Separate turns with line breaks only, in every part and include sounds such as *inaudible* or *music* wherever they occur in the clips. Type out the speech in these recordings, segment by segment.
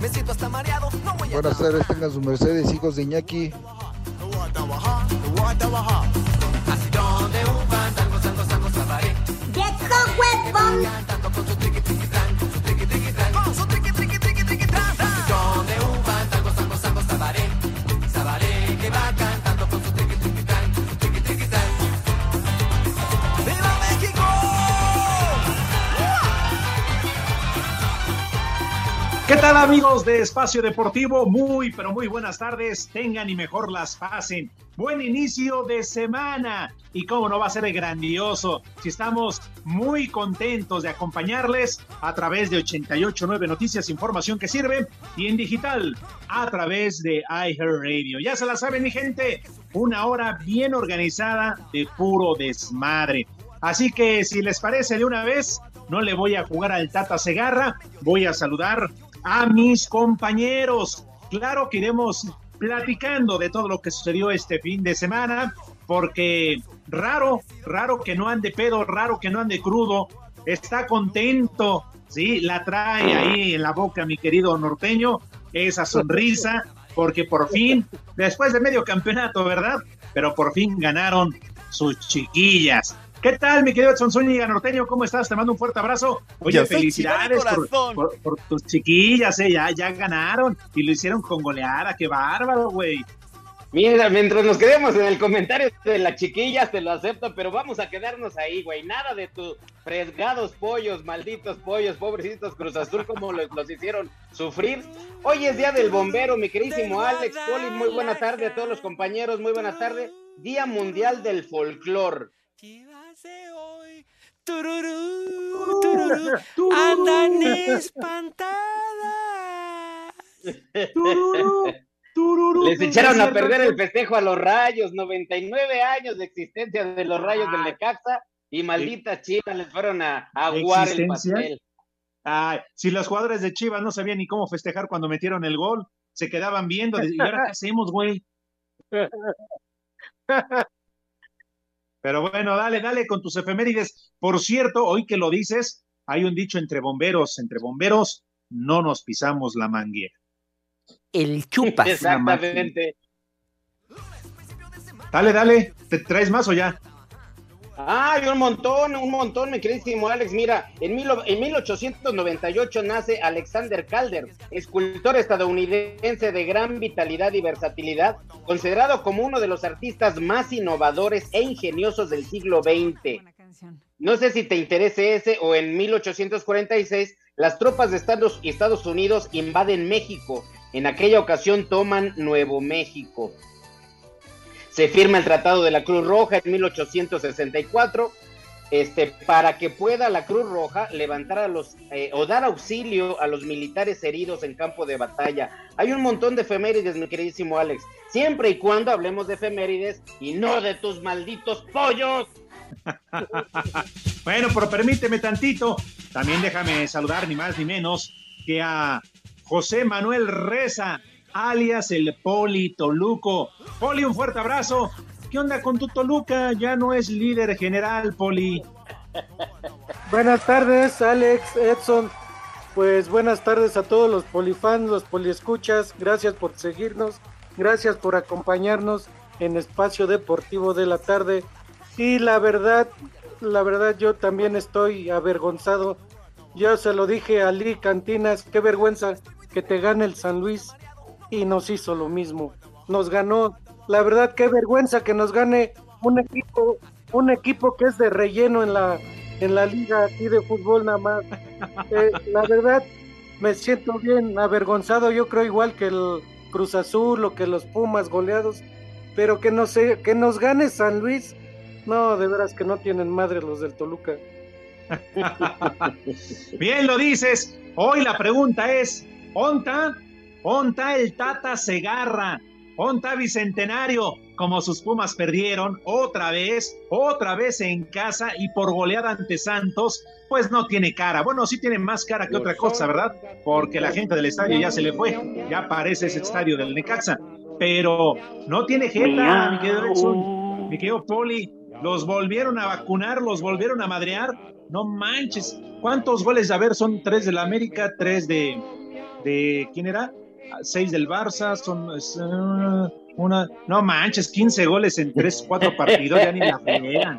Me siento hasta mareado, no voy a
Buenas tardes, tengan sus mercedes, hijos de Iñaki.
¿Qué tal amigos de Espacio Deportivo? Muy, pero muy buenas tardes. Tengan y mejor las pasen. Buen inicio de semana. Y cómo no va a ser grandioso si estamos muy contentos de acompañarles a través de 889 Noticias, información que sirve y en digital a través de iHeartRadio. Ya se la saben mi gente, una hora bien organizada de puro desmadre. Así que si les parece de una vez, no le voy a jugar al Tata Segarra, voy a saludar a mis compañeros. Claro que iremos platicando de todo lo que sucedió este fin de semana, porque raro, raro que no ande pedo, raro que no ande crudo, está contento, sí, la trae ahí en la boca mi querido norteño, esa sonrisa, porque por fin, después de medio campeonato, ¿verdad? Pero por fin ganaron sus chiquillas. ¿Qué tal, mi querido Edson Zúñiga Norteño? ¿Cómo estás? Te mando un fuerte abrazo. Oye,
Yo
felicidades por,
corazón.
por- por tus chiquillas, ¿eh? Ya, ya ganaron y lo hicieron con goleada. ¡Qué bárbaro, güey!
Mira, mientras nos quedemos en el comentario de las chiquillas, te lo acepto, pero vamos a quedarnos ahí, güey. Nada de tus fresgados pollos, malditos pollos, pobrecitos Cruz Azul, como los, los hicieron sufrir. Hoy es día del bombero, mi queridísimo Alex Poli. Muy buena tarde a todos los compañeros, muy buena tarde. Día Mundial del Folclor. *laughs*
Tururú, tururú, andan espantadas.
Tururú, tururú,
Les echaron a perder el festejo a los rayos, 99 años de existencia de los rayos del Necaxa y malditas chivas les fueron a aguar el pastel.
Ay, si los jugadores de Chivas no sabían ni cómo festejar cuando metieron el gol, se quedaban viendo. ¿Y ahora qué hacemos, güey? *laughs* Pero bueno, dale, dale con tus efemérides. Por cierto, hoy que lo dices, hay un dicho entre bomberos, entre bomberos, no nos pisamos la manguera.
El chupas.
Exactamente.
Dale, dale, ¿te traes más o ya?
Ay, un montón, un montón, mi queridísimo Alex. Mira, en, mil, en 1898 nace Alexander Calder, escultor estadounidense de gran vitalidad y versatilidad, considerado como uno de los artistas más innovadores e ingeniosos del siglo XX. No sé si te interese ese o en 1846 las tropas de Estados, Estados Unidos invaden México. En aquella ocasión toman Nuevo México. Se firma el Tratado de la Cruz Roja en 1864 este, para que pueda la Cruz Roja levantar a los eh, o dar auxilio a los militares heridos en campo de batalla. Hay un montón de efemérides, mi queridísimo Alex, siempre y cuando hablemos de efemérides y no de tus malditos pollos. *laughs*
Bueno, pero permíteme tantito. También déjame saludar ni más ni menos que a José Manuel Reza, alias el Poli Toluco. Poli, un fuerte abrazo. ¿Qué onda con tu Toluca? Ya no es líder general, Poli. *laughs*
Buenas tardes, Alex, Edson. Pues buenas tardes a todos los polifans, los poliescuchas. Gracias por seguirnos. Gracias por acompañarnos en Espacio Deportivo de la Tarde. Y la verdad, la verdad yo también estoy avergonzado. Yo se lo dije a Lee Cantinas, qué vergüenza que te gane el San Luis y nos hizo lo mismo. Nos ganó. La verdad, qué vergüenza que nos gane un equipo, un equipo que es de relleno en la
en la liga aquí de fútbol nada más. Eh, la verdad, me siento bien avergonzado, yo creo igual que el Cruz Azul o que los Pumas goleados, pero que no sé, que nos gane San Luis, no, de veras que no tienen madre los del Toluca. *laughs*
Bien lo dices. Hoy la pregunta es, ¿onta? ¿Onta el Tata Segarra? ¿Onta Bicentenario? Como sus Pumas perdieron otra vez, otra vez en casa y por goleada ante Santos, pues no tiene cara. Bueno, sí tiene más cara que otra cosa, ¿verdad? Porque la gente del estadio ya se le fue, ya parece ese estadio del Necaxa. Pero no tiene jeta, mi querido Edson, mi querido Poli. Los volvieron a vacunar, los volvieron a madrear. No manches. ¿Cuántos goles? A ver, son tres del América, tres de. de ¿Quién era? Seis del Barça, son. es, uh, una. No manches, 15 goles en tres, cuatro partidos, ya ni la fregan.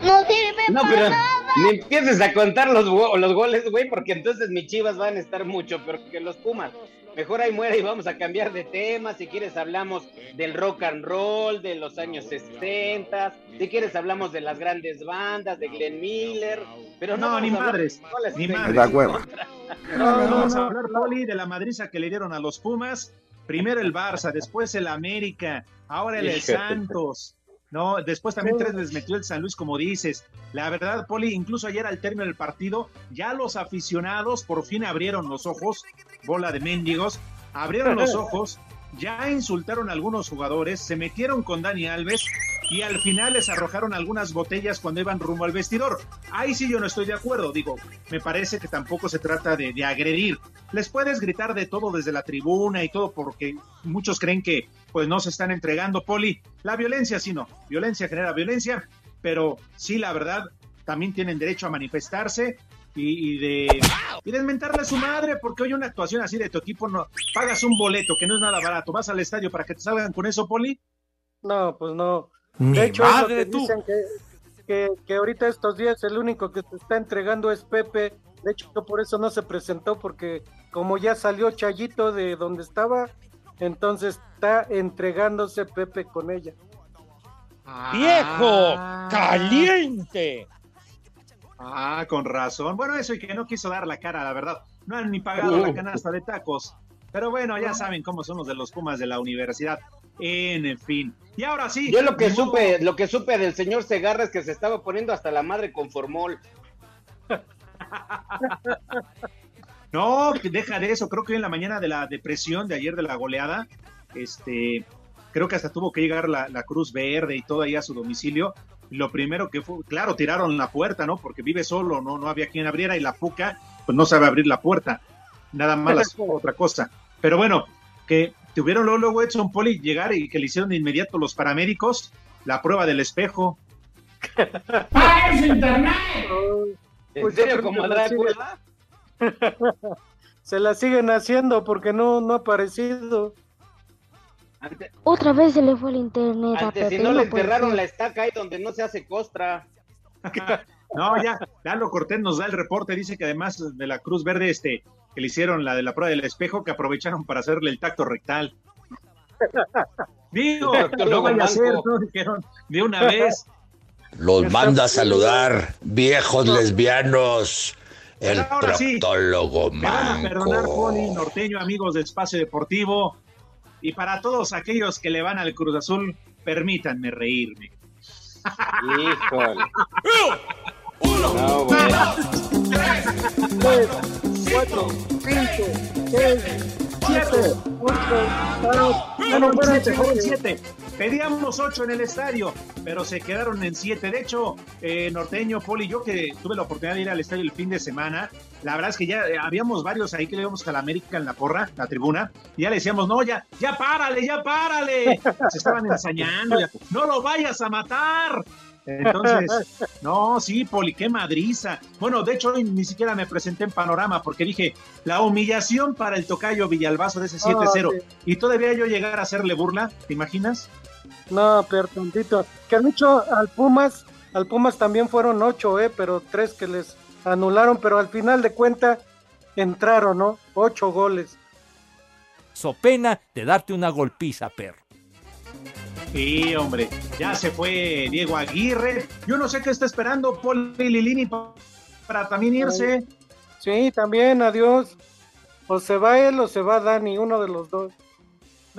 No sirve
No,
para
pero
nada.
ni empieces a contar los, los goles, güey, porque entonces mis chivas van a estar mucho peor que los Pumas. Mejor ahí muere y vamos a cambiar de tema. Si quieres, hablamos del rock and roll, de los años 60. Si quieres, hablamos de las grandes bandas, de Glenn Miller. Pero no,
No, ni madres, ni madres.
Da hueva.
No, vamos a hablar, Poli, de la madriza que le dieron a los Pumas. Primero el Barça, después el América, ahora el. Santos. No, después también tres les metió el San Luis, como dices. La verdad, Poli, incluso ayer al término del partido, ya los aficionados por fin abrieron los ojos, bola de mendigos, abrieron los *laughs* ojos, ya insultaron a algunos jugadores, se metieron con Dani Alves y al final les arrojaron algunas botellas cuando iban rumbo al vestidor. Ahí sí yo no estoy de acuerdo, digo, me parece que tampoco se trata de, de agredir. Les puedes gritar de todo desde la tribuna y todo porque muchos creen que pues no se están entregando, Poli. La violencia sí no, violencia genera violencia, pero sí la verdad también tienen derecho a manifestarse y, y de y de mentarle a su madre porque hoy una actuación así de tu equipo no pagas un boleto que no es nada barato, vas al estadio para que te salgan con eso, Poli.
No, pues no. De hecho, es lo
madre
que
tú.
dicen que, que, que ahorita estos días el único que se está entregando es Pepe. De hecho, por eso no se presentó, porque como ya salió Chayito de donde estaba, entonces está entregándose Pepe con ella.
¡Viejo!
Ah.
¡Caliente!
Ah, con razón. Bueno, eso y que no quiso dar la cara, la verdad. No han ni pagado la canasta de tacos. Pero bueno, ya saben cómo son los de los Pumas de la universidad. En fin. Y ahora sí.
Yo lo que
modo.
supe, lo que supe del señor Segarra es que se estaba poniendo hasta la madre con formol. *laughs*
No, deja de eso. Creo que en la mañana de la depresión de ayer de la goleada, este, creo que hasta tuvo que llegar la, la Cruz Verde y todo ahí a su domicilio. Y Lo primero que fue, claro, tiraron la puerta, ¿no? Porque vive solo, no, no había quien abriera y la puca, pues no sabe abrir la puerta. Nada más las- *laughs* otra cosa. Pero bueno, que tuvieron luego, luego Edson Poli llegar y que le hicieron de inmediato los paramédicos la prueba del espejo. *laughs*
¿En
Pues yo
serio
creo
como
que
a
lo sigue-
Drácula? *laughs*
Se la siguen haciendo porque no, no ha aparecido.
Antes,
Otra vez se le fue el internet a
antes si
Pepe.
no le enterraron la estaca ahí donde no se hace costra. *laughs*
No, ya, Lalo Cortés nos da el reporte, dice que además de la Cruz Verde, este, que le hicieron la de la prueba del espejo, que aprovecharon para hacerle el tacto rectal. *laughs* Digo, no vaya a ser,
Manco.
no dijeron de una *laughs* vez.
Los manda a saludar, viejos lesbianos. El
ahora sí,
proctólogo
Me van a perdonar, Poli,
manco.
norteño, amigos de Espacio Deportivo. Y para todos aquellos que le van al Cruz Azul, permítanme reírme.
Híjole. No, güey.
Tres, cuatro, cinco, seis, siete, ocho,
No,
bueno,
no,
espérate,
siete, fueron siete. Pedíamos ocho en el estadio, pero se quedaron en siete. De hecho, eh, Norteño, Poli, yo que tuve la oportunidad de ir al estadio el fin de semana, la verdad es que ya eh, habíamos varios ahí que le íbamos a la América en la porra, la tribuna, y ya le decíamos, no, ya, ya párale, ya párale. Se estaban ensañando, ya, no lo vayas a matar. Entonces, *laughs* no, sí, Poli, qué madriza. Bueno, de hecho, hoy ni siquiera me presenté en panorama porque dije, la humillación para el tocayo Villalbazo de ese 7-0.
Ah, sí.
Y todavía yo llegar a hacerle burla, ¿te imaginas?
No, pero tantito. Que han hecho al Pumas, al Pumas también fueron ocho, eh, pero tres que les anularon, pero al final de cuenta entraron, ¿no? Ocho goles.
So pena de darte una golpiza, perro.
Sí, hombre, ya se fue Diego Aguirre. Yo no sé qué está esperando Poli Lilini pa- para también irse.
Sí, también, adiós. O se va él o se va Dani, uno de los dos.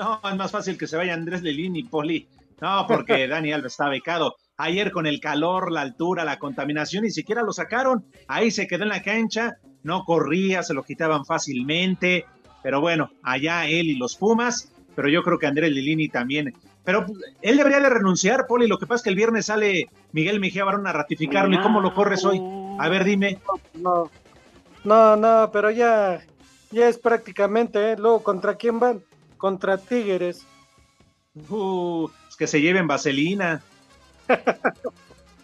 No, es más fácil que se vaya Andrés Lilini, Poli. No, porque *laughs* Dani Alves está becado. Ayer con el calor, la altura, la contaminación, ni siquiera lo sacaron. Ahí se quedó en la cancha, no corría, se lo quitaban fácilmente. Pero bueno, allá él y los Pumas. Pero yo creo que Andrés Lilini también. Pero él debería de renunciar, Poli. Lo que pasa es que el viernes sale Miguel Mejía Barón a ratificarlo. ¿Y cómo lo corres hoy? A ver, dime.
No, no, no, pero ya, ya es prácticamente, ¿eh? Luego, ¿contra quién van? Contra Tigres.
Uh, es que se lleven vaselina.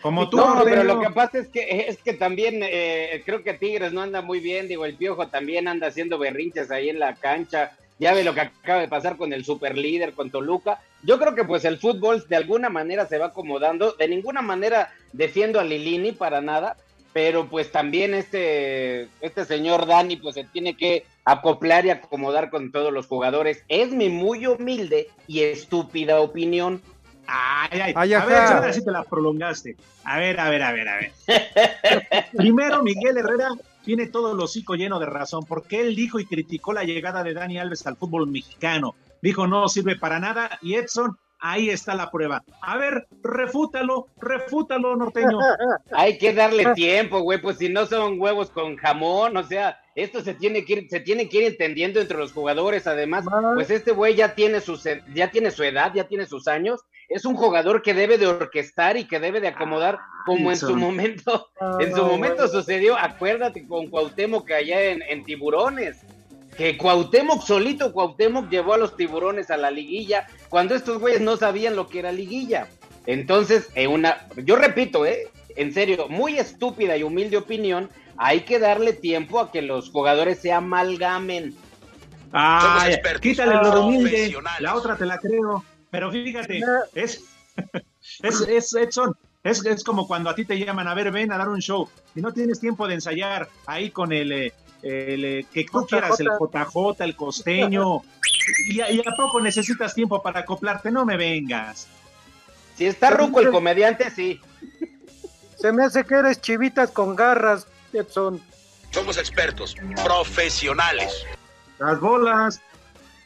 Como tú,
No, pero lo que pasa es que es que también eh, creo que Tigres no anda muy bien, digo, el Piojo también anda haciendo berrinches ahí en la cancha. Ya ve lo que acaba de pasar con el superlíder, con Toluca. Yo creo que pues el fútbol de alguna manera se va acomodando. De ninguna manera defiendo a Lilini para nada, pero pues también este, este señor Dani pues se tiene que acoplar y acomodar con todos los jugadores. Es mi muy humilde y estúpida opinión.
Ay, ay,
Ay,
a ver, sí te la prolongaste. A ver, a ver, a ver, a ver. *laughs* Primero, Miguel Herrera tiene todo el hocico lleno de razón, porque él dijo y criticó la llegada de Dani Alves al fútbol mexicano. Dijo, no sirve para nada, y Edson, ahí está la prueba. A ver, refútalo, refútalo, norteño. *laughs*
Hay que darle tiempo, güey, pues si no son huevos con jamón, o sea, esto se tiene que ir, se tiene que ir entendiendo entre los jugadores, además, pues este güey ya tiene su ya tiene su edad, ya tiene sus años, es un jugador que debe de orquestar y que debe de acomodar como en su momento,
Ah, *laughs*
en su
no,
momento sucedió, acuérdate con Cuauhtémoc que allá en, en Tiburones, que Cuauhtémoc solito, Cuauhtémoc llevó a los tiburones a la liguilla, cuando estos güeyes no sabían lo que era liguilla. Entonces, en una, yo repito, eh, en serio, muy estúpida y humilde opinión, hay que darle tiempo a que los jugadores se amalgamen.
Ay, quítale lo de humilde, la otra te la creo. Pero fíjate, es, *laughs* es, es Edson, es, es como cuando a ti te llaman, a ver, ven a dar un show, y no tienes tiempo de ensayar ahí con el, eh, el, eh, que tú
JJ.
quieras, el JJ, el costeño, *laughs* y, a- y a poco necesitas tiempo para acoplarte, no me vengas.
Si está ruco el comediante, sí.
Se me hace que eres chivitas con garras, Edson.
Somos expertos, profesionales.
Las bolas.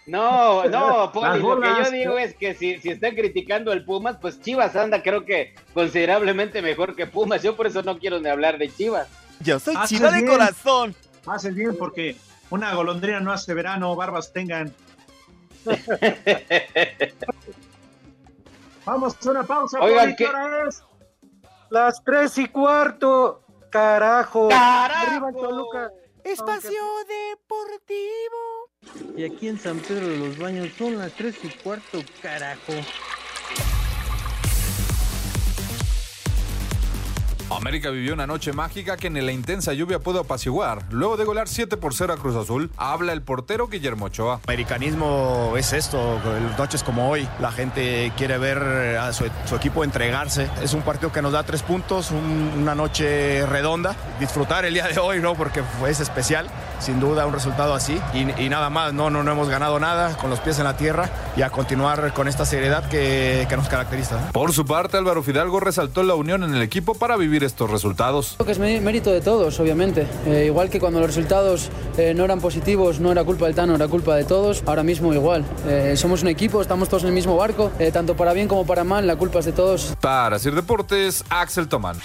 No, no, Poli, lo que yo digo es que si, si están criticando al Pumas, pues Chivas anda creo que considerablemente mejor que Pumas. Yo por eso no quiero ni hablar de Chivas.
Yo soy
Haces
chiva de
bien.
corazón.
Haces bien porque una golondrina no hace verano, barbas tengan. *laughs* Vamos a una pausa,
Oigan,
¿qué
¿qué-
hora es?
Las tres y cuarto. Carajo.
¡Carajo!
Arriba el Toluca.
Espacio Deportivo.
Y aquí en San Pedro de los Baños son las 3 y cuarto, carajo.
América vivió una noche mágica que en la intensa lluvia pudo apaciguar. Luego de golear 7 por 0 a Cruz Azul, habla el portero Guillermo Ochoa.
Americanismo es esto, noches como hoy. La gente quiere ver a su, equipo entregarse. Es un partido que nos da tres puntos, un- una noche redonda. Disfrutar el día de hoy, ¿no? Porque es especial, sin duda, un resultado así. Y, y nada más, no, no, no hemos ganado nada, con los pies en la tierra y a continuar con esta seriedad que, que nos caracteriza. ¿no?
Por su parte, Álvaro Fidalgo resaltó la unión en el equipo para vivir estos resultados.
Creo que es mé- mérito de todos, obviamente. Eh, igual que cuando los resultados eh, no eran positivos, no era culpa del Tano, era culpa de todos. Ahora mismo igual. Eh, somos un equipo, estamos todos en el mismo barco, eh, tanto para bien como para mal, la culpa es de todos.
Para Sir Deportes, Axel Tomán.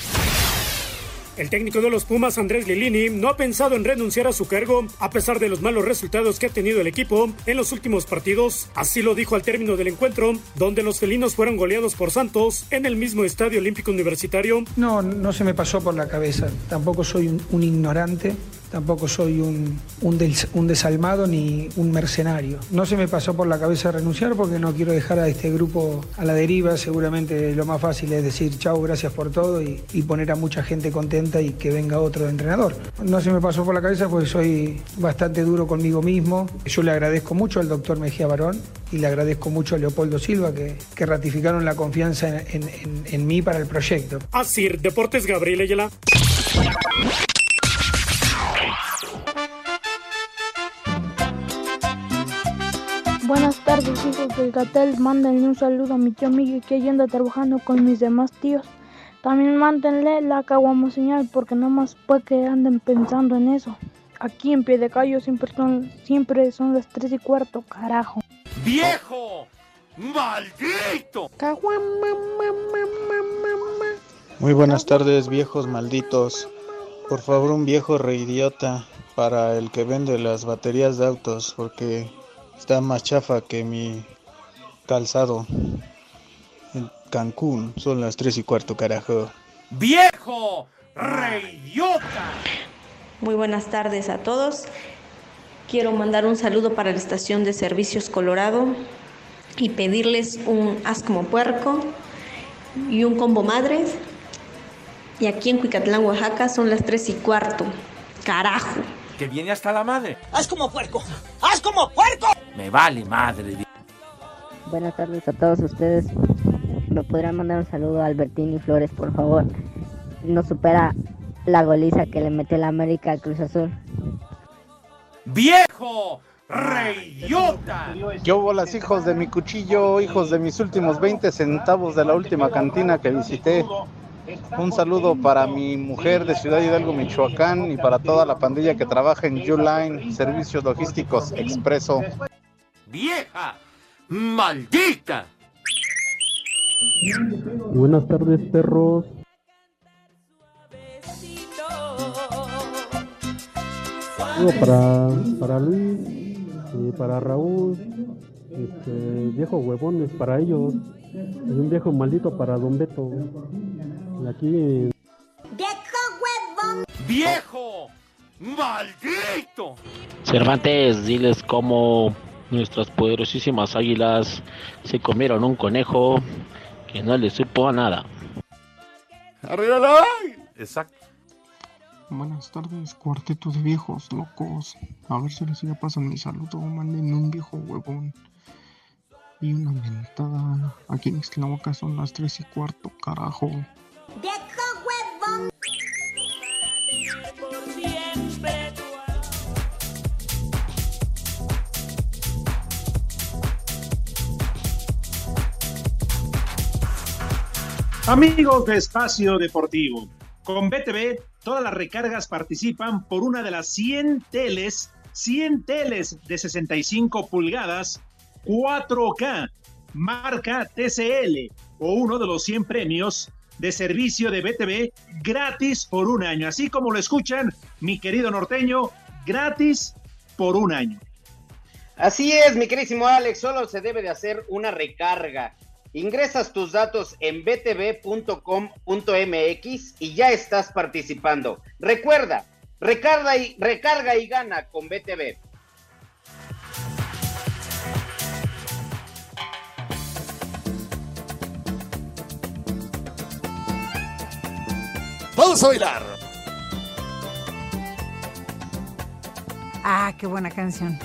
El técnico de los Pumas, Andrés Lilini, no ha pensado en renunciar a su cargo a pesar de los malos resultados que ha tenido el equipo en los últimos partidos. Así lo dijo al término del encuentro, donde los felinos fueron goleados por Santos en el mismo Estadio Olímpico Universitario.
No, no se me pasó por la cabeza. Tampoco soy un, un ignorante, tampoco soy un, un, des- un desalmado ni un mercenario. No se me pasó por la cabeza renunciar porque no quiero dejar a este grupo a la deriva. Seguramente lo más fácil es decir chau, gracias por todo y, poner a mucha gente contenta y que venga otro entrenador. No se me pasó por la cabeza porque soy bastante duro conmigo mismo. Yo le agradezco mucho al doctor Mejía Barón y le agradezco mucho a Leopoldo Silva que, ratificaron la confianza en- en mí para el proyecto.
Así, Deportes Gabriel Ayala.
Dice amigos del Gatel, mándenle un saludo a mi tío Miguel que ahí anda trabajando con mis demás tíos. También mándenle la caguamo señal porque no más puede que anden pensando en eso. Aquí en pie de callo siempre son, siempre son las tres y cuarto, carajo.
¡Viejo! ¡Maldito!
Muy buenas tardes, viejos malditos. Por favor, un viejo reidiota para el que vende las baterías de autos, porque está más chafa que mi calzado. En Cancún son las tres y cuarto, carajo.
¡Viejo! ¡Reyota!
Muy buenas tardes a todos. Quiero mandar un saludo para la estación de servicios Colorado y pedirles un haz como puerco y un combo madres. Y aquí en Cuicatlán, Oaxaca, son las tres y cuarto. Carajo.
Que viene hasta la madre.
¡Haz como puerco! ¡Haz como puerco!
Me vale madre.
Buenas tardes a todos ustedes. ¿Me podrían mandar un saludo a Albertini Flores, por favor? No supera la goliza que le metió la América al Cruz Azul.
¡Viejo! ¡Reyota!
Yo bolas hijos de mi cuchillo, hijos de mis últimos 20 centavos de la última cantina que visité. Un saludo para mi mujer de Ciudad Hidalgo, Michoacán, y para toda la pandilla que trabaja en Uline, Servicios Logísticos Expreso.
¡Vieja! ¡Maldita!
Buenas tardes, perros. Saludo para, para Luis y para Raúl. Este, viejo huevones para ellos. Y un viejo maldito para Don Beto. Y aquí en
¡Viejo! ¡Maldito!
Cervantes, diles cómo nuestras poderosísimas águilas se comieron un conejo que no le supo a nada.
¡Arriba la Exacto.
Buenas tardes, cuarteto de viejos locos. A ver si les sigue pasando mi saludo. Manden un viejo huevón y una mentada. Aquí en Ixtlahuaca son las tres y cuarto, carajo.
Amigos de Espacio Deportivo, con BTV todas las recargas participan por una de las 100 teles, 100 teles de 65 pulgadas, 4K, marca TCL o uno de los 100 premios de servicio de BTV gratis por un año. Así como lo escuchan, mi querido norteño, gratis por un año.
Así es, mi querísimo Alex, solo se debe de hacer una recarga. Ingresas tus datos en btv.com.mx y ya estás participando. Recuerda, recarga y, recarga y gana con BTV.
Vamos a bailar.
Ah, qué buena canción.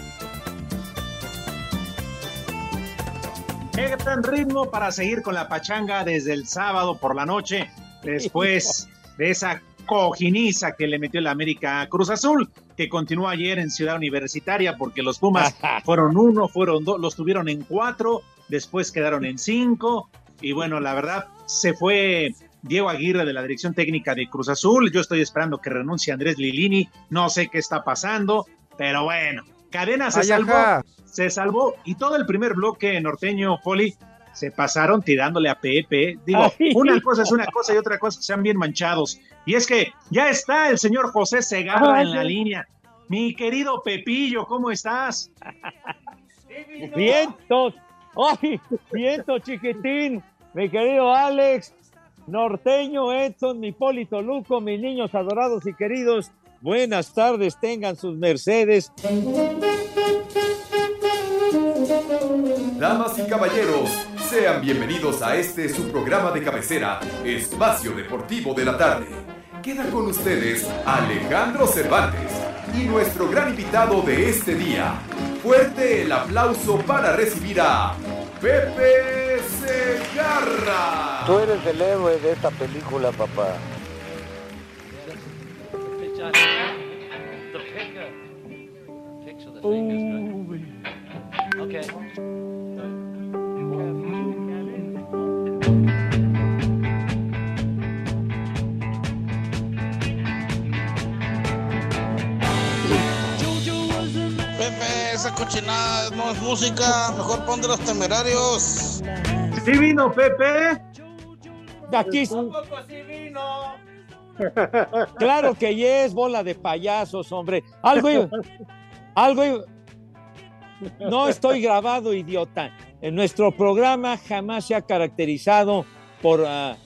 Qué gran ritmo para seguir con la pachanga desde el sábado por la noche, después *laughs* de esa cojiniza que le metió la América Cruz Azul, que continuó ayer en Ciudad Universitaria, porque los Pumas *laughs* fueron uno, fueron dos, los tuvieron en cuatro, después quedaron en cinco, y bueno, la verdad, se fue Diego Aguirre de la dirección técnica de Cruz Azul, yo estoy esperando que renuncie Andrés Lilini, no sé qué está pasando, pero bueno, Cadena se
Ay,
salvó,
ajá.
se salvó y todo el primer bloque norteño, Poli, se pasaron tirándole a Pepe. Digo,
Ay.
una cosa es una cosa y otra cosa que sean bien manchados. Y es que ya está el señor José Segarra
Ay,
en la línea. Mi querido Pepillo, ¿cómo estás? *laughs*
Vientos, ¡ay! Vientos, chiquitín, mi querido Alex, norteño Edson, mi Polito Luco, mis niños adorados y queridos, buenas tardes, tengan sus mercedes.
Damas y caballeros, sean bienvenidos a este su programa de cabecera, Espacio Deportivo de la Tarde. Queda con ustedes Alejandro Cervantes y nuestro gran invitado de este día. Fuerte el aplauso para recibir a Pepe Segarra.
Tú eres el héroe de esta película, papá.
Pepe, esa cochinada no es música, mejor pondre los temerarios.
Sí vino, Pepe.
De aquí. *laughs* Claro que yes, bola de payasos, hombre. Algo algo. No estoy grabado, idiota. En nuestro programa jamás se ha caracterizado por ah,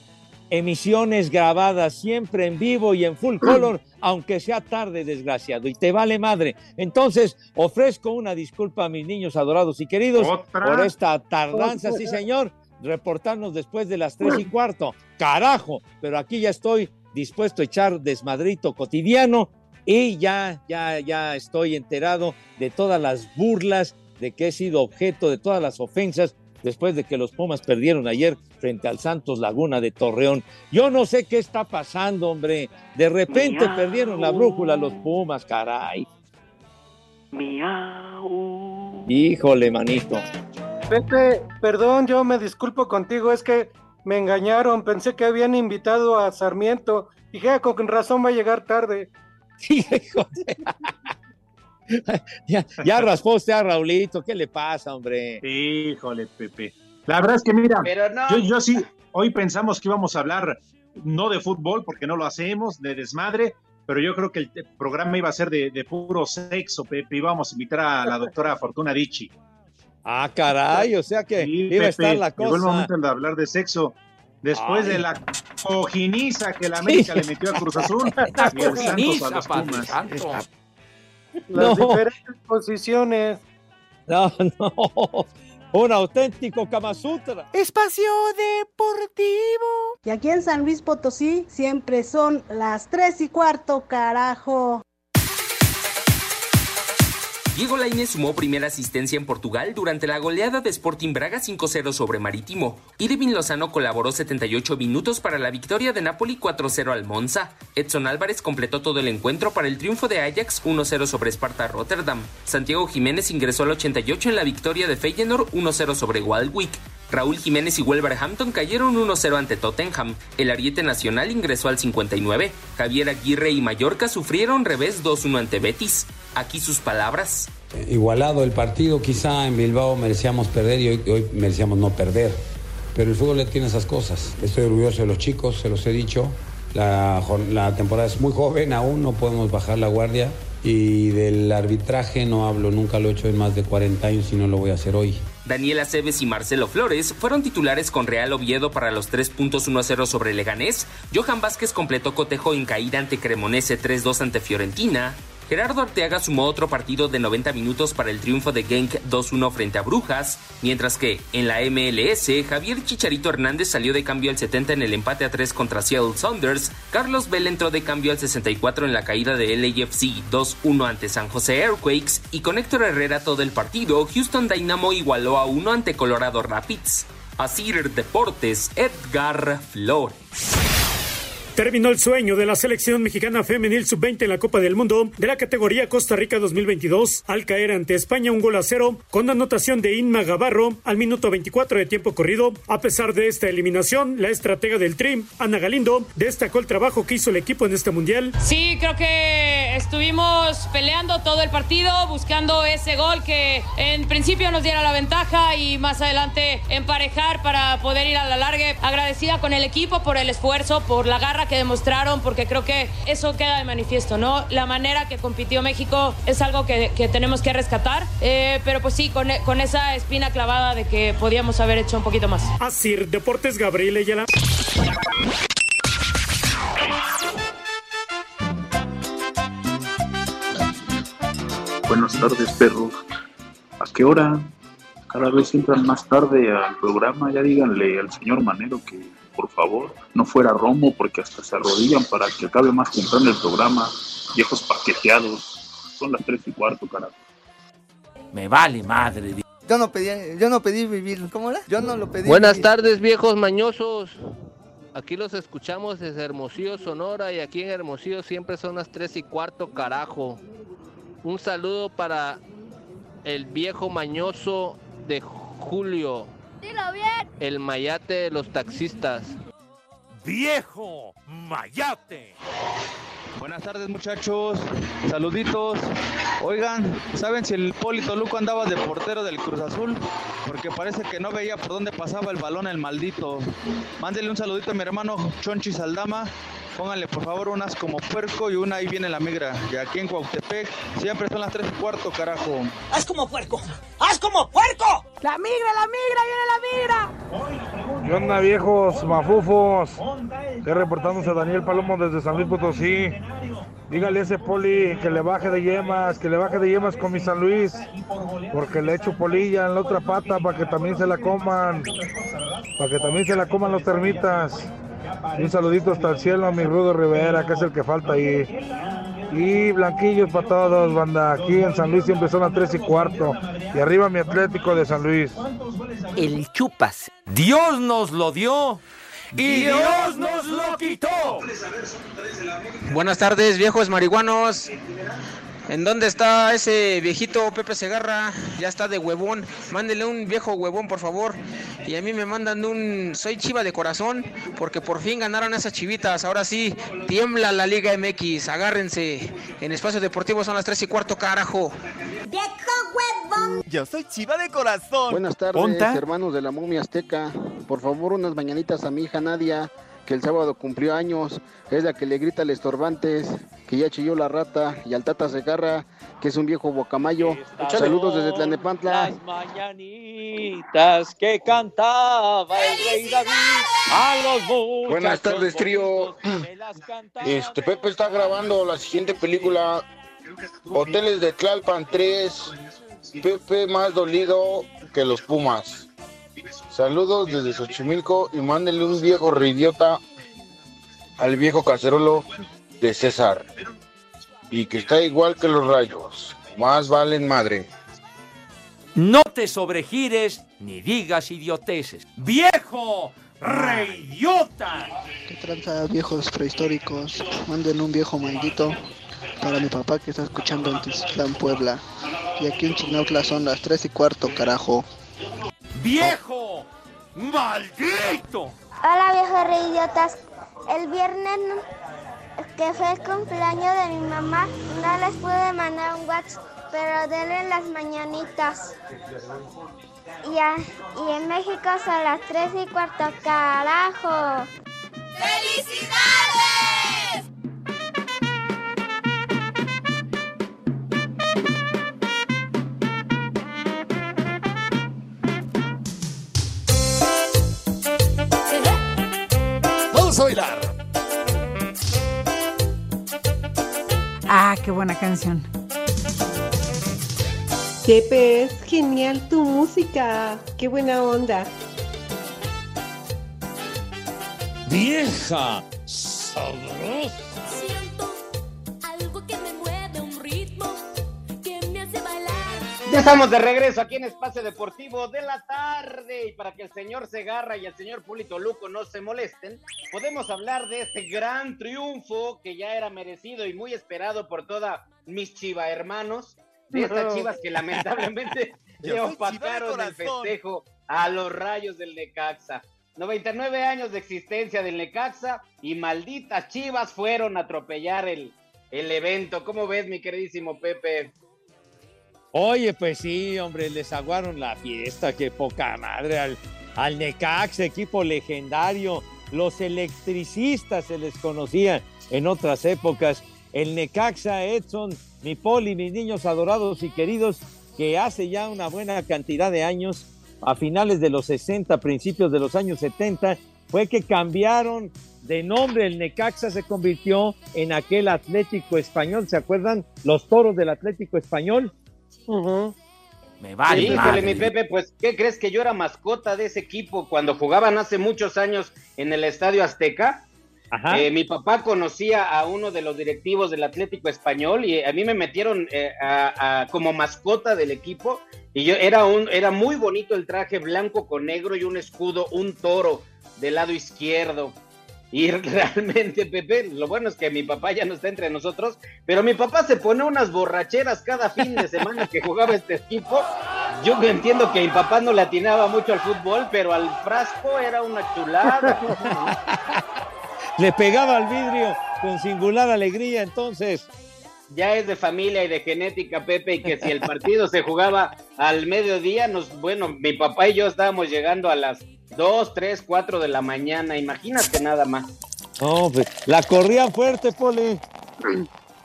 emisiones grabadas, siempre en vivo y en full color, aunque sea tarde, desgraciado. Y te vale madre. Entonces, ofrezco una disculpa a mis niños adorados y queridos
¿Otra?
por esta tardanza, sí, señor. Reportarnos después de las tres y cuarto. Carajo, pero aquí ya estoy dispuesto a echar desmadrito cotidiano y ya, ya, ya estoy enterado de todas las burlas, de que he sido objeto de todas las ofensas después de que los Pumas perdieron ayer frente al Santos Laguna de Torreón. Yo no sé qué está pasando, hombre. De repente
Miau.
perdieron la brújula los Pumas, caray.
Miau.
Híjole, manito.
Pepe, perdón, yo me disculpo contigo, es que me engañaron, pensé que habían invitado a Sarmiento. Dije, "Ah, con razón va a llegar tarde. *laughs* *laughs*
Ya, ya raspó usted a Raulito, ¿qué le pasa, hombre?
Híjole, Pepe. La verdad es que mira,
Pero no.
yo, yo sí, hoy pensamos que íbamos a hablar no de fútbol, porque no lo hacemos, de desmadre, pero yo creo que el programa iba a ser de, de puro sexo, Pepe. Íbamos a invitar a la doctora Fortuna Dichi.
Ah, caray, o sea que
Sí,
iba a estar la
Llegó el
cosa.
momento de hablar de sexo. Después
Ay.
de la cojiniza que la América
Sí.
le metió a Cruz Azul
La
y el Santos
cojiniza,
a los
Padre
Pumas.
Santo.
Las
No.
diferentes posiciones.
No, no. Un auténtico Kama Sutra.
Espacio Deportivo.
Y aquí en San Luis Potosí siempre son las tres y cuarto, carajo.
Diego Lainez sumó primera asistencia en Portugal durante la goleada de Sporting Braga 5-0 sobre Marítimo. Irving Lozano colaboró 78 minutos para la victoria de Napoli 4-0 al Monza. Edson Álvarez completó todo el encuentro para el triunfo de Ajax 1-0 sobre Sparta Rotterdam. Santiago Jiménez ingresó al 88 en la victoria de Feyenoord 1-0 sobre Waldwick. Raúl Jiménez y Wolverhampton cayeron 1-0 ante Tottenham. El Ariete Nacional ingresó al 59. Javier Aguirre y Mallorca sufrieron revés 2-1 ante Betis. Aquí sus palabras.
Igualado el partido, quizá en Bilbao merecíamos perder y hoy, merecíamos no perder. Pero el fútbol tiene esas cosas. Estoy orgulloso de los chicos, se los he dicho. La, temporada es muy joven, aún no podemos bajar la guardia. Y del arbitraje no hablo, nunca lo he hecho en más de 40 años y no lo voy a hacer hoy.
Daniel Aceves y Marcelo Flores fueron titulares con Real Oviedo para los 3 puntos 1-0 sobre Leganés. Johan Vázquez completó cotejo en caída ante Cremonese 3-2 ante Fiorentina. Gerardo Arteaga sumó otro partido de 90 minutos para el triunfo de Genk 2-1 frente a Brujas, mientras que en la MLS Javier Chicharito Hernández salió de cambio al 70 en el empate a 3 contra Seattle Saunders, Carlos Bell entró de cambio al 64 en la caída de LAFC 2-1 ante San José Earthquakes y con Héctor Herrera todo el partido, Houston Dynamo igualó a 1 ante Colorado Rapids. Asir Deportes, Edgar Flores.
Terminó el sueño de la selección mexicana femenil sub-20 en la Copa del Mundo de la categoría Costa Rica 2022 al caer ante España un gol a cero con anotación de Inma Gavarro al minuto 24 de tiempo corrido. A pesar de esta eliminación, la estratega del Trim, Ana Galindo, destacó el trabajo que hizo el equipo en este mundial.
Sí, creo que estuvimos peleando todo el partido, buscando ese gol que en principio nos diera la ventaja y más adelante emparejar para poder ir a la larga. Agradecida con el equipo por el esfuerzo, por la garra que demostraron, porque creo que eso queda de manifiesto, ¿no? La manera que compitió México es algo que, que tenemos que rescatar, eh, pero pues sí, con, con esa espina clavada de que podíamos haber hecho un poquito más.
Asir Deportes Gabriel Ayala.
Buenas tardes, perros. ¿A qué hora? Cada vez entran más tarde al programa. Ya díganle al señor Manero que, por favor, no fuera Romo porque hasta se arrodillan para que acabe más temprano el programa. Viejos paqueteados. Son las tres y cuarto, carajo.
Me vale madre.
Yo no pedí, yo no pedí vivir, ¿cómo era? Yo no lo pedí.
Buenas
vivir.
tardes, viejos mañosos. Aquí los escuchamos desde Hermosillo, Sonora, y aquí en Hermosillo siempre son las 3 y cuarto, carajo. Un saludo para el viejo mañoso de Julio,
Dilo bien.
el mayate de los taxistas.
Viejo Mayate.
Buenas tardes muchachos, saluditos. Oigan, ¿saben si el Polito Luco andaba de portero del Cruz Azul? Porque parece que no veía por dónde pasaba el balón el maldito. Mándele un saludito a mi hermano Chonchi Saldama. Pónganle por favor unas como puerco y una ahí viene la migra. Y aquí en Cuautepec siempre son las tres y cuarto, carajo.
¡Haz como puerco! ¡Haz como puerco!
La migra, la migra, viene la migra.
¿Qué onda viejos mafufos? Estoy reportándose a Daniel Palomo desde San Luis Potosí. Dígale a ese poli que le baje de yemas, que le baje de yemas con mi San Luis. Porque le echo polilla en la otra pata para que también se la coman. Para que también se la coman los termitas. Un saludito hasta el cielo a mi Rudo Rivera, que es el que falta ahí. Y blanquillos para todos, banda. Aquí en San Luis siempre son las 3 y cuarto. Y arriba mi Atlético de San Luis.
El chupas.
Dios nos lo dio y Dios nos lo quitó.
Buenas tardes, viejos marihuanos. ¿En dónde está ese viejito Pepe Segarra? Ya está de huevón. Mándele un viejo huevón, por favor. Y a mí me mandan un. Soy chiva de corazón, porque por fin ganaron esas chivitas. Ahora sí, tiembla la Liga MX. Agárrense. En Espacio Deportivo son las 3 y cuarto, carajo.
¡Viejo huevón!
Yo soy chiva de corazón.
Buenas tardes,
¿Ponta?
hermanos de la momia azteca. Por favor, unas mañanitas a mi hija Nadia, que el sábado cumplió años. Es la que le grita al estorbantes, que ya chilló la rata. Y al Tata Segarra, que es un viejo bocamayo. Saludos desde Tlanepantla.
Las mañanitas que cantaba el rey David a los
Buenas tardes, trío. Este Pepe está grabando la siguiente película Hoteles de Tlalpan 3. Pepe más dolido que los Pumas. Saludos desde Xochimilco y mándenle un viejo reidiota al viejo cacerolo de César. Y que está igual que los rayos. Más valen madre.
No te sobregires ni digas idioteces. ¡Viejo! ¡Reidiota!
¿Qué tranza, viejos prehistóricos? Manden un viejo maldito para mi papá que está escuchando en Tizitlán, Puebla. Y aquí en Chignautla son las 3 y cuarto, carajo.
¡Viejo! ¡Maldito!
Hola viejos reidiotas. El viernes que fue el cumpleaños de mi mamá, no les pude mandar un WhatsApp, pero denle las mañanitas. Y, a- y en México son las 3 y cuarto, carajo.
¡Felicidades!
Vamos a bailar.
Ah, qué buena canción.
Pepe, es genial tu música. Qué buena onda.
¡Vieja! ¡Sabrosa!
Ya estamos de regreso aquí en Espacio Deportivo de la tarde y para que el señor Segarra y el señor Pulito Luco no se molesten, podemos hablar de este gran triunfo que ya era merecido y muy esperado por toda mis chiva hermanos, de estas chivas que lamentablemente *laughs* le opacaron el festejo a los rayos del Necaxa. 99 años de existencia del Necaxa y malditas chivas fueron a atropellar el, el evento. ¿Cómo ves, mi queridísimo Pepe?
Oye, pues sí, hombre, les aguaron la fiesta, qué poca madre al, al Necaxa, equipo legendario. Los electricistas se les conocía en otras épocas. El Necaxa, Edson, mi poli, mis niños adorados y queridos, que hace ya una buena cantidad de años, a finales de los 60, principios de los años 70, fue que cambiaron de nombre. El Necaxa se convirtió en aquel Atlético Español. ¿Se acuerdan? Los toros del Atlético Español.
Me
Sí, híjole, mi Pepe, pues, ¿qué crees que yo era mascota de ese equipo cuando jugaban hace muchos años en el Estadio Azteca?
Ajá.
Eh, mi papá conocía a uno de los directivos del Atlético Español y a mí me metieron eh, a- a- como mascota del equipo y yo era un era muy bonito el traje blanco con negro y un escudo, un toro del lado izquierdo. Y *laughs* realmente, Pepe, lo bueno es que mi papá ya no está entre nosotros, pero mi papá se pone unas borracheras cada fin de semana que jugaba este equipo. Yo entiendo que mi papá no le atinaba mucho al fútbol, pero al frasco era una chulada. *laughs*
Le pegaba al vidrio con singular alegría, entonces.
Ya es de familia y de genética, Pepe, y que si el partido se jugaba al mediodía, nos, bueno, mi papá y yo estábamos llegando a las 2, 3, 4 de la mañana, imagínate nada más.
No, pues, la corrían fuerte, Poli.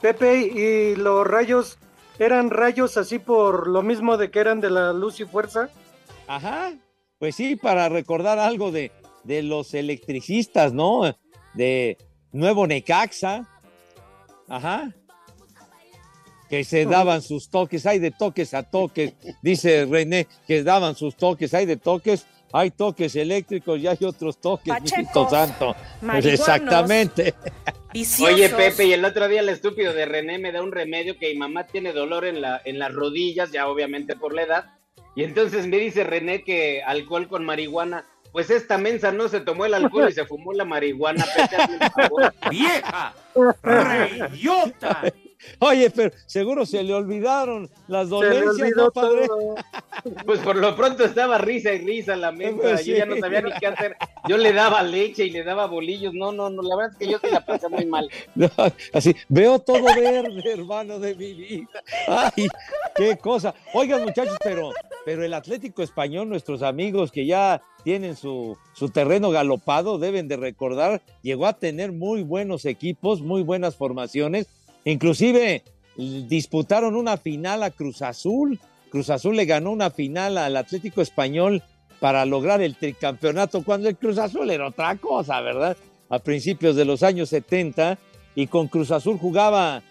Pepe, ¿y los rayos eran rayos así por lo mismo de que eran de la luz y fuerza?
Ajá, pues sí, para recordar algo de, de los electricistas, ¿no? De Nuevo Necaxa. Ajá. Que se daban sus toques, hay de toques a toques, dice René, que daban sus toques, hay de toques, hay toques eléctricos y hay otros toques, mijito santo. Exactamente.
Oye, Pepe, y el otro día el estúpido de René me da un remedio que mi mamá tiene dolor en, la, en las rodillas, ya obviamente por la edad. Y entonces me dice René que alcohol con marihuana. Pues esta mensa no se tomó el alcohol y se fumó la marihuana. Pepe, hazme un favor. *laughs*
¡Vieja! ¡Reyota!
Oye, pero seguro se le olvidaron las
Se le
dolencias,
olvidó
¿no, padre?
todo. *laughs*
Pues por lo pronto estaba risa y risa la mensa.
Pues
Yo ya no sabía ni qué hacer. Yo le daba leche y le daba bolillos. No, no, no. La verdad es que yo sí la pasé muy mal. *laughs*
No, así, veo todo verde, hermano de mi vida. Ay, qué cosa. Oigan, muchachos, pero, pero el Atlético Español, nuestros amigos que ya tienen su, su terreno galopado, deben de recordar, llegó a tener muy buenos equipos, muy buenas formaciones. Inclusive disputaron una final a Cruz Azul. Cruz Azul le ganó una final al Atlético Español para lograr el tricampeonato, cuando el Cruz Azul era otra cosa, ¿verdad? A principios de los años 70, y con Cruz Azul jugaba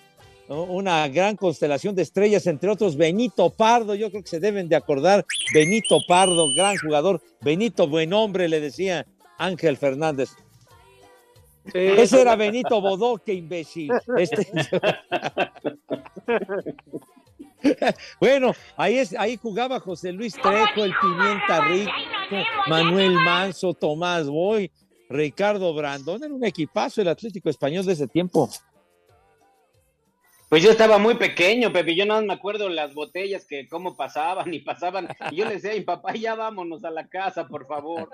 una gran constelación de estrellas, entre otros Benito Pardo, yo creo que se deben de acordar, Benito Pardo, gran jugador, Benito buen hombre, le decía Ángel Fernández. Ese era Benito Bodoque, imbécil. Este- *laughs* bueno, ahí, es, ahí jugaba José Luis Trejo, el Pimienta Rico, Manuel Manso, Tomás Boy, Ricardo Brandón. Era un equipazo el Atlético Español de ese tiempo.
Pues yo estaba muy pequeño, Pepe. Yo nada más me acuerdo las botellas que cómo pasaban y pasaban. Y yo le decía a mi papá, ya vámonos a la casa, por favor.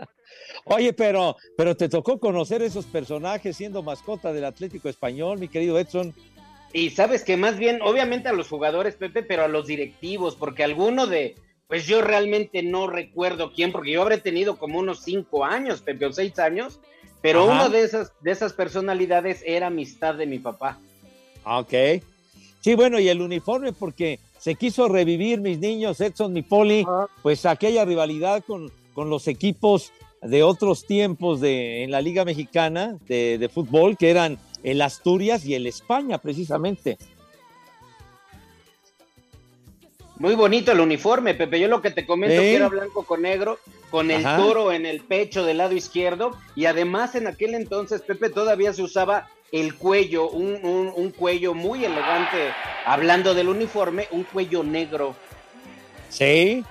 Oye, pero, pero te tocó conocer esos personajes siendo mascota del Atlético Español, mi querido Edson.
Y sabes que más bien, obviamente a los jugadores, Pepe, pero a los directivos, porque alguno de, pues yo realmente no recuerdo quién, porque yo habré tenido como unos cinco años, Pepe, o seis años, pero
Ajá.
uno de esas, de esas personalidades era amistad de mi papá.
Ah, Ok. Sí, bueno, y el uniforme, porque se quiso revivir, mis niños, Edson, mi poli, pues aquella rivalidad con, con los equipos de otros tiempos de, en la Liga Mexicana de, de fútbol, que eran el Asturias y el España, precisamente.
Muy bonito el uniforme, Pepe. Yo lo que te comento que era blanco con negro, con el
Ajá.
toro en el pecho del lado izquierdo. Y además en aquel entonces, Pepe, todavía se usaba el cuello, un, un- cuello muy elegante. Hablando del uniforme, un cuello negro.
Sí,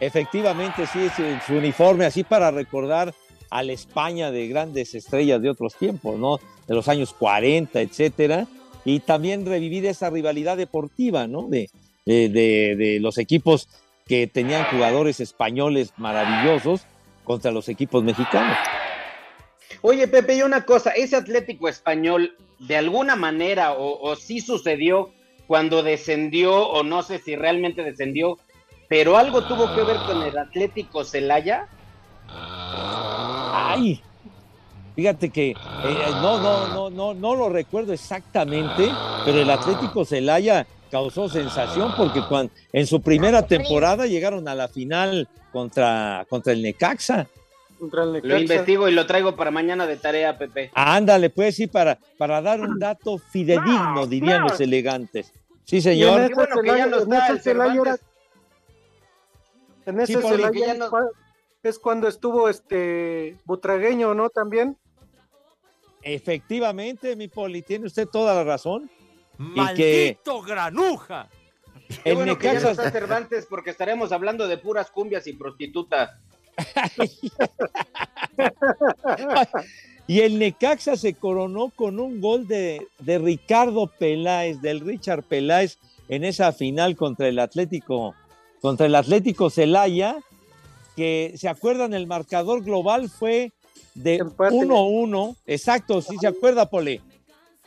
efectivamente, sí, es su uniforme, así para recordar a la España de grandes estrellas de otros tiempos, ¿no? De los años 40, etcétera. Y también revivir esa rivalidad deportiva, ¿no? De, de- de los equipos que tenían jugadores españoles maravillosos contra los equipos mexicanos.
Oye, Pepe, y una cosa, ese Atlético español, de alguna manera, o, o sí sucedió cuando descendió, o no sé si realmente descendió, pero algo tuvo que ver con el Atlético Celaya.
Ay, fíjate que eh, no, no, no, no, no lo recuerdo exactamente, pero el Atlético Celaya causó sensación porque cuando, en su primera temporada llegaron a la final contra, contra el Necaxa.
Lo investigo y lo traigo para mañana de tarea, Pepe.
Ándale, pues sí, para, para dar un dato fidedigno, dirían los elegantes. Sí, señor.
En ese Celaya- en ese Celaya era- en
Sí,
ese
Poli, que ya no-
cua- es cuando estuvo este Butragueño, ¿no? También.
Efectivamente, mi poli, tiene usted toda la razón. Y que
¡Maldito granuja!
Qué
el
bueno que ya no
Necaxa
está Cervantes porque estaremos hablando de puras cumbias y prostitutas.
Y el Necaxa se coronó con un gol de, de Ricardo Peláez, del Richard Peláez, en esa final contra el Atlético, contra el Atlético Celaya, que se acuerdan, el marcador global fue de 1-1. Exacto, sí se acuerda, Pole.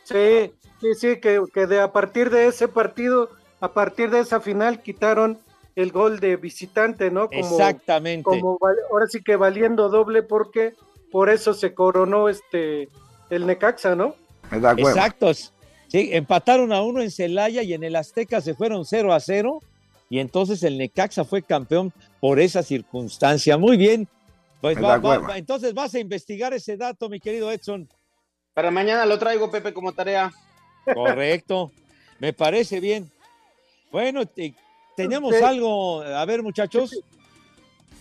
Sí, sí, sí, que, que de a partir de ese partido, a partir de esa final, quitaron el gol de visitante, ¿no? Como,
Exactamente.
Como ahora sí que valiendo doble porque por eso se coronó este el Necaxa, ¿no?
Me da hueva.
Exactos. Sí, empataron a uno en Celaya y en el Azteca se fueron 0 a 0 y entonces el Necaxa fue campeón por esa circunstancia. Muy bien. Pues va- va- va- entonces vas a investigar ese dato, mi querido Edson.
Para mañana lo traigo, Pepe, como tarea.
Correcto. Me parece bien. Bueno, te- tenemos
Sí.
algo. A ver, muchachos.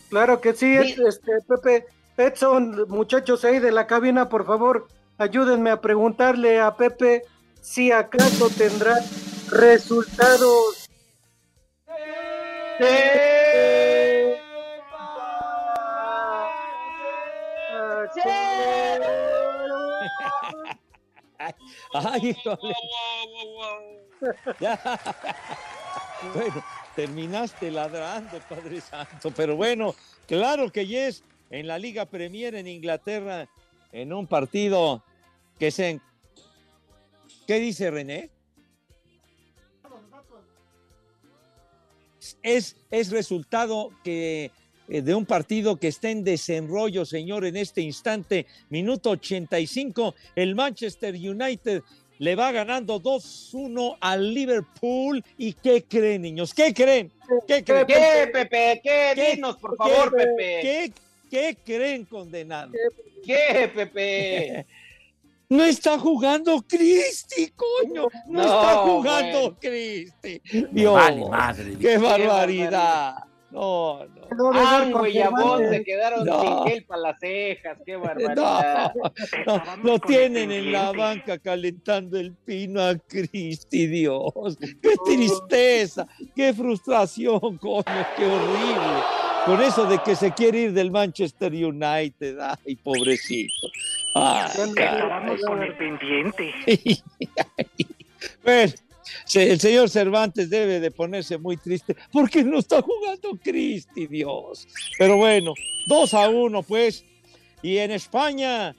Claro que sí,
Sí.
este Pepe Edson, muchachos ahí de la cabina, por favor, ayúdenme a preguntarle a Pepe si acaso tendrá resultados. *laughs*
Ay, híjole. *laughs* Ya. *laughs* Bueno, terminaste ladrando, Padre Santo. Pero bueno, claro que yes, en la Liga Premier en Inglaterra, en un partido que se... ¿Qué dice René? Es, es resultado que eh, de un partido que está en desenrollo, señor, en este instante, minuto 85, el Manchester United le va ganando 2-1 al Liverpool. ¿Y qué creen, niños? ¿Qué creen? ¿Qué creen?
¿Qué, Pepe? ¿Qué? Dinos, por favor,
qué-
Pepe.
¿Qué, qué creen, condenado?
¿Qué, Pepe? *laughs*
No está jugando Cristi, coño. No,
No,
está jugando. Cristi. Dios,
vale madre,
qué
Qué
barbaridad. No, no.
Ah, güey, y a vos se quedaron
No.
sin gel para las cejas. Qué *laughs* barbaridad.
no, lo tienen en la banca calentando el pino a Cristi, Dios. *laughs* Qué tristeza, qué frustración, coño, qué horrible. Con eso de que se quiere ir del Manchester United, ay, pobrecito. Ay,
con el pendiente. *laughs*
Bueno, el señor Cervantes debe de ponerse muy triste porque no está jugando Cristi, Dios. Pero bueno, 2 a 1 pues. Y en España,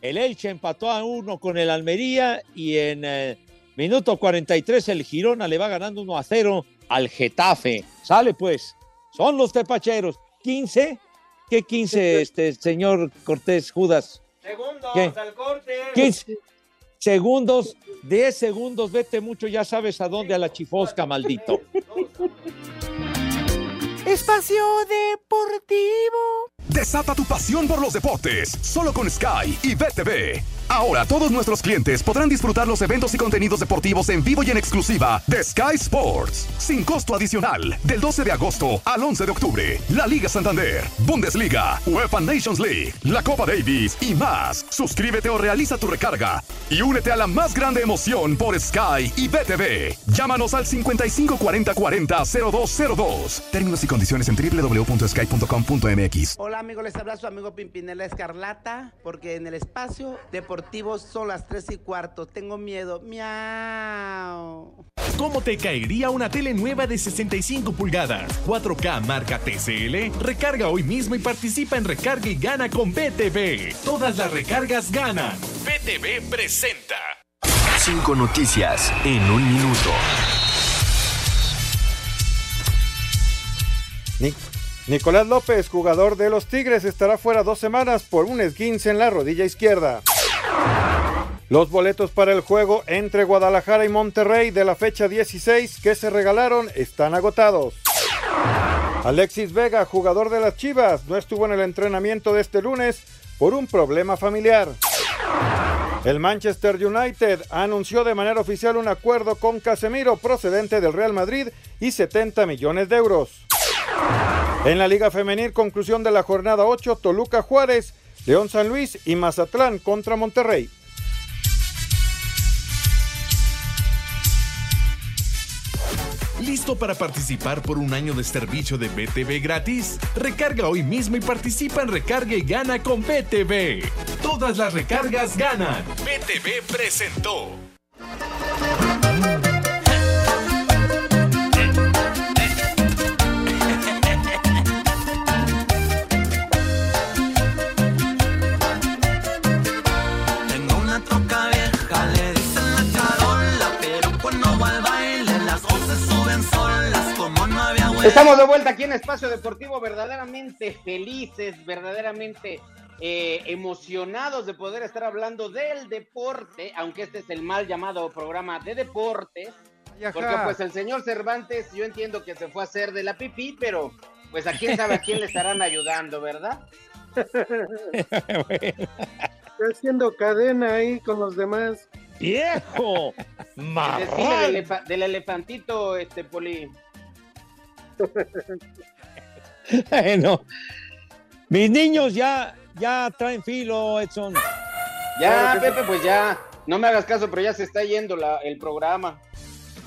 el Elche empató a 1 con el Almería y en eh, minuto 43 el Girona le va ganando 1 a 0 al Getafe. Sale pues, son los tepacheros. 15, ¿qué 15, este señor Cortés Judas?
Segundos
¿Qué?
al corte.
15 segundos, 10 segundos, vete mucho, ya sabes a dónde, a la chifosca, maldito.
Espacio Deportivo.
Desata tu pasión por los deportes, solo con Sky y BTV. Ahora todos nuestros clientes podrán disfrutar los eventos y contenidos deportivos en vivo y en exclusiva de Sky Sports, sin costo adicional, del 12 de agosto al 11 de octubre. La Liga Santander, Bundesliga, UEFA Nations League, la Copa Davis y más. Suscríbete o realiza tu recarga y únete a la más grande emoción por Sky y BTV. Llámanos al 55 40 40 0202. Términos y condiciones en www.sky.com.mx.
Hola amigos, les habla su amigo Pimpinela Escarlata, porque en el espacio deportivo son las 3 y cuarto. Tengo miedo. Miau.
¿Cómo te caería una tele nueva de 65 pulgadas? 4K marca TCL. Recarga hoy mismo y participa en Recarga y Gana con BTV. Todas las recargas ganan. BTV presenta.
Cinco noticias en un minuto.
Ni- Nicolás López, jugador de los Tigres, estará fuera dos semanas por un esguince en la rodilla izquierda. Los boletos para el juego entre Guadalajara y Monterrey de la fecha 16 que se regalaron están agotados. Alexis Vega, jugador de las Chivas, no estuvo en el entrenamiento de este lunes por un problema familiar. El Manchester United anunció de manera oficial un acuerdo con Casemiro procedente del Real Madrid y 70 millones de euros. En la Liga Femenil, conclusión de la jornada 8, Toluca Juárez, León San Luis y Mazatlán contra Monterrey.
¿Listo para participar por un año de servicio de BTV gratis? Recarga hoy mismo y participa en Recarga y Gana con BTV. Todas las recargas ganan. BTV presentó.
Estamos de vuelta aquí en Espacio Deportivo, verdaderamente felices, verdaderamente eh, emocionados de poder estar hablando del deporte, aunque este es el mal llamado programa de deportes,
ajá.
porque pues el señor Cervantes, yo entiendo que se fue a hacer de la pipí, pero pues a quién sabe a quién le estarán ayudando, ¿verdad?
Estoy haciendo cadena ahí con los demás.
¡Viejo!
Desfile del, del elefantito, este poli.
Bueno, mis niños ya, ya traen filo, Edson.
Ya, Pepe, pues ya, no me hagas caso, pero ya se está yendo la- el programa.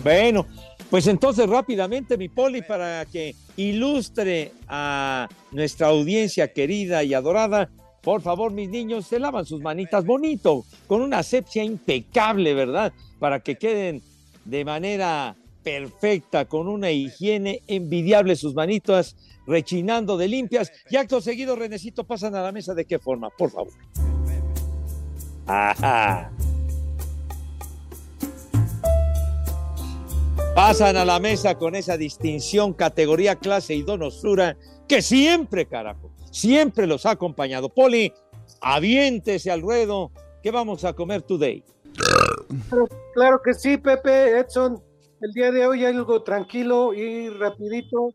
Bueno, pues entonces rápidamente, mi poli, para que ilustre a nuestra audiencia querida y adorada, por favor, mis niños, se lavan sus manitas bonito, con una asepsia impecable, ¿verdad? Para que queden de manera perfecta, con una higiene envidiable sus manitas, rechinando de limpias. Y acto seguido, Renecito, pasan a la mesa de qué forma, por favor. Ajá. Pasan a la mesa con esa distinción, categoría, clase y donosura que siempre, carajo, siempre los ha acompañado. Poli, aviéntese al ruedo. ¿Qué vamos a comer today?
Claro, claro que sí, Pepe, Edson. El día de hoy algo tranquilo y rapidito.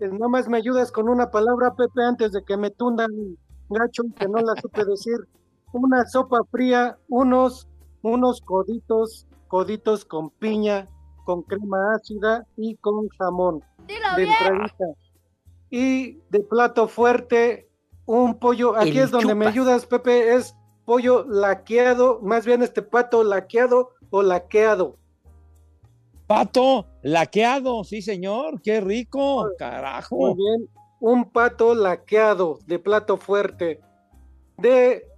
Eh, Nada más me ayudas con una palabra, Pepe, antes de que me tundan gacho, que no la supe decir. Una sopa fría, unos, unos coditos, coditos con piña, con crema ácida y con jamón. de entradita. Y de plato fuerte, un pollo. Aquí
El
es donde me ayudas, Pepe, es pollo laqueado, más bien este pato laqueado o laqueado.
Pato, laqueado, sí, señor, qué rico,
Muy
carajo.
bien, un pato laqueado de plato fuerte. De,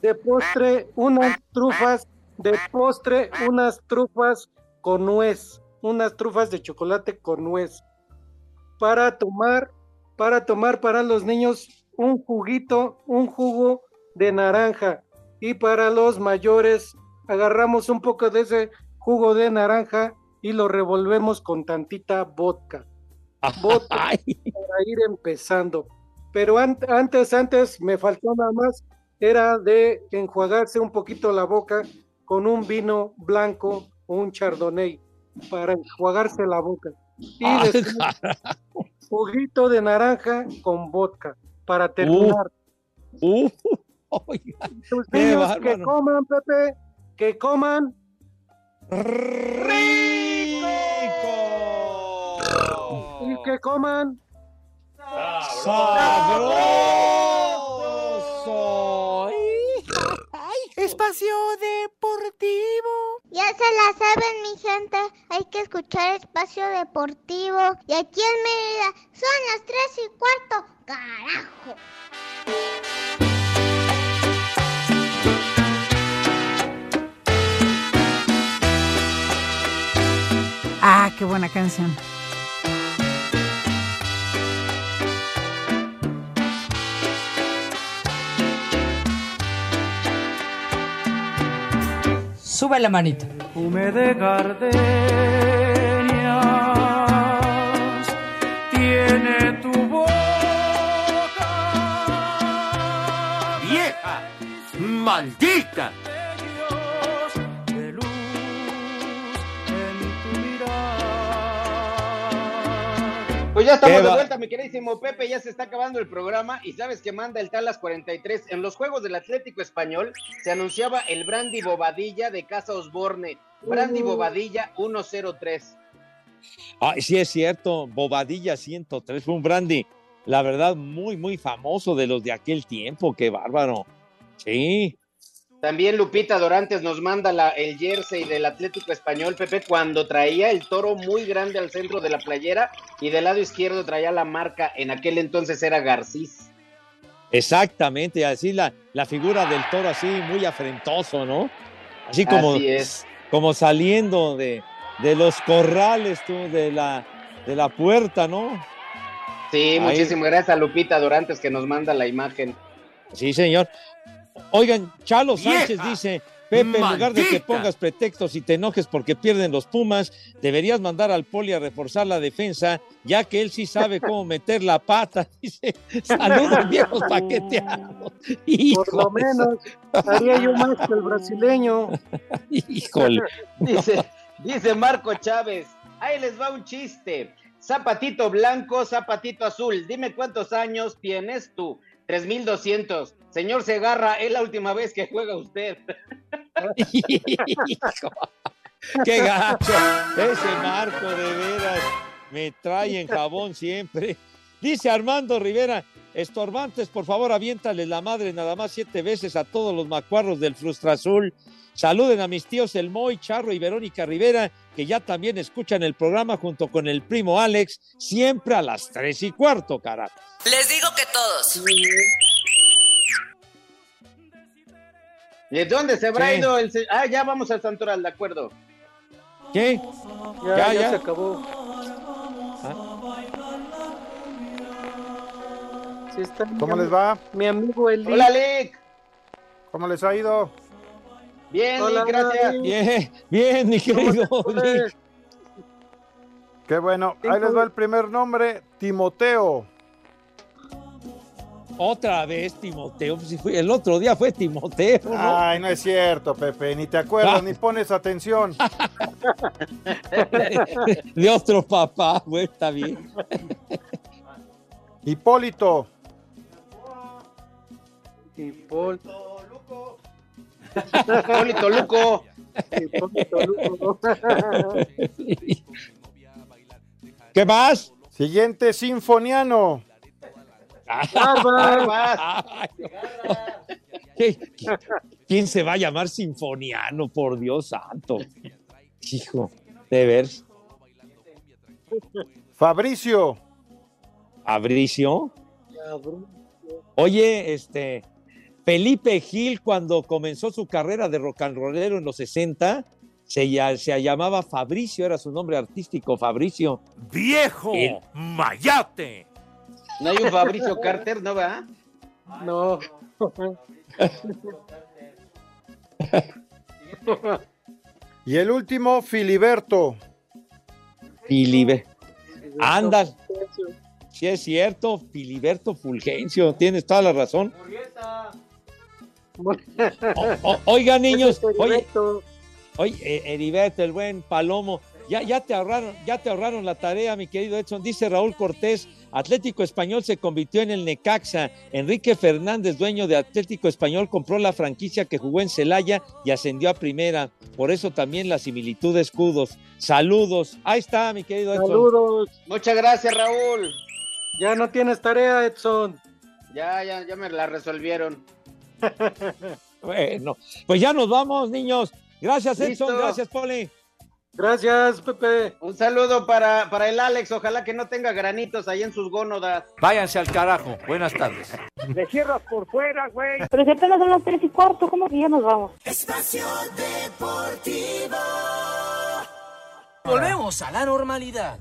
de postre, unas trufas, de postre, unas trufas con nuez, unas trufas de chocolate con nuez. Para tomar, para tomar para los niños un juguito, un jugo de naranja. Y para los mayores, agarramos un poco de ese jugo de naranja y lo revolvemos con tantita vodka. *laughs* Vodka para ir empezando. Pero an- antes, antes me faltó nada más, era de enjuagarse un poquito la boca con un vino blanco o un chardonnay para enjuagarse la boca. Y después, *laughs* juguito de naranja con vodka para terminar.
Uh, qué
niños que coman, Pepe, que coman y que coman
sabroso.
Espacio Deportivo.
Ya se la saben, mi gente. Hay que escuchar Espacio Deportivo. Y aquí en Mérida son las tres y cuarto. ¡Carajo!
Ah, qué buena canción.
Sube la manita.
Hume de gardenias tiene tu boca.
¡Vieja! ¡Maldita!
Pues ya estamos de vuelta, mi queridísimo Pepe, ya se está acabando el programa y sabes que manda el Talas 43. En los Juegos del Atlético Español se anunciaba el Brandy Bobadilla de Casa Osborne. Brandy
Uh.
Bobadilla 103.
Ay, sí es cierto, Bobadilla 103 fue un brandy, la verdad, muy, muy famoso de los de aquel tiempo, qué bárbaro. Sí,
También Lupita Dorantes nos manda la- el jersey del Atlético Español, Pepe, cuando traía el toro muy grande al centro de la playera y del lado izquierdo traía la marca, en aquel entonces era Garcís.
exactamente, así la, la figura del toro así muy afrentoso, ¿no? Así como,
Así es.
como saliendo de, de los corrales, tú, de la, de la puerta, ¿no?
Sí,
Ahí.
muchísimas gracias a Lupita Dorantes que nos manda la imagen.
Sí, señor. Oigan, Chalo
¡Vieja!
Sánchez dice, Pepe, en lugar de que pongas pretextos y te enojes porque pierden los Pumas, deberías mandar al poli a reforzar la defensa, ya que él sí sabe *laughs* cómo meter la pata. *laughs* Dice, saludos viejos paqueteados.
Por lo menos haría yo más que el brasileño. *laughs*
Híjole.
Dice, dice Marco Chávez, ahí les va un chiste. Zapatito blanco, zapatito azul. Dime cuántos años tienes tú. 3200. Señor Segarra, es la última vez que juega usted. *laughs*
¡Qué gacho! Ese Marco, de veras, me trae en jabón siempre. Dice Armando Rivera, estorbantes, por favor, aviéntales la madre nada más siete veces a todos los macuarros del Frustra Azul. Saluden a mis tíos El Moy, Charro y Verónica Rivera, que ya también escuchan el programa junto con el primo Alex, siempre a las tres y cuarto, carajo.
Les digo que todos.
¿Y de dónde se habrá
Sí.
ido el... Ah, ya vamos al Santoral, de acuerdo.
¿Qué?
Ya,
Ya,
ya,
ya.
se acabó. Sí está mi
¿Cómo les va?
Mi amigo Eli.
Hola, Lick.
¿Cómo les ha ido?
Bien,
Hola,
Lick, gracias.
Lick.
Bien, bien, mi querido. Lick.
Qué bueno. Ahí les va el primer nombre, Timoteo.
Otra vez Timoteo, si fue- el otro día fue Timoteo, ¿no?
Ay, no es cierto, Pepe. Ni te acuerdas,
Ah.
ni pones atención. *laughs*
De otro papá, güey, está bien.
Hipólito.
Hipólito
Hipólito Luco.
Hipólito *laughs* Luco.
¿Qué más?
Siguiente, Sinfoniano.
Barbas.
¿Qué- qué- ¿Quién se va a llamar Sinfoniano, por Dios santo? Hijo, de ver.
Fabricio.
Fabricio. Oye, este, Felipe Gil, cuando comenzó su carrera de rock and rollero en los 60, se, ya- se llamaba Fabricio, era su nombre artístico, Fabricio.
¡Viejo!
El-
¡Mayate!
No hay un Fabricio Carter, ¿no va?
No.
Y el último, Filiberto.
Filibe. Anda, si es cierto, Filiberto Fulgencio, tienes toda la razón. O- *laughs* o- oiga, niños, oye, oye, eh, Heriberto, el buen Palomo, ya, ya te ahorraron, ya te ahorraron la tarea, mi querido Edson. Dice Raúl Cortés, Atlético Español se convirtió en el Necaxa. Enrique Fernández, dueño de Atlético Español, compró la franquicia que jugó en Celaya y ascendió a primera. Por eso también la similitud de escudos. Saludos. Ahí está, mi querido Edson.
Saludos.
Muchas gracias, Raúl.
Ya no tienes tarea, Edson.
Ya, ya, ya me la resolvieron. *laughs*
Bueno, pues ya nos vamos, niños. Gracias, Edson.
Listo.
Gracias, Poli.
Gracias, Pepe.
Un saludo para, para el Alex. Ojalá que no tenga granitos ahí en sus gónodas.
Váyanse al carajo. Buenas tardes.
Le cierras por fuera, güey.
Pero si apenas son las tres y cuarto, ¿cómo que ya nos vamos?
Espacio Deportivo.
Volvemos a la normalidad.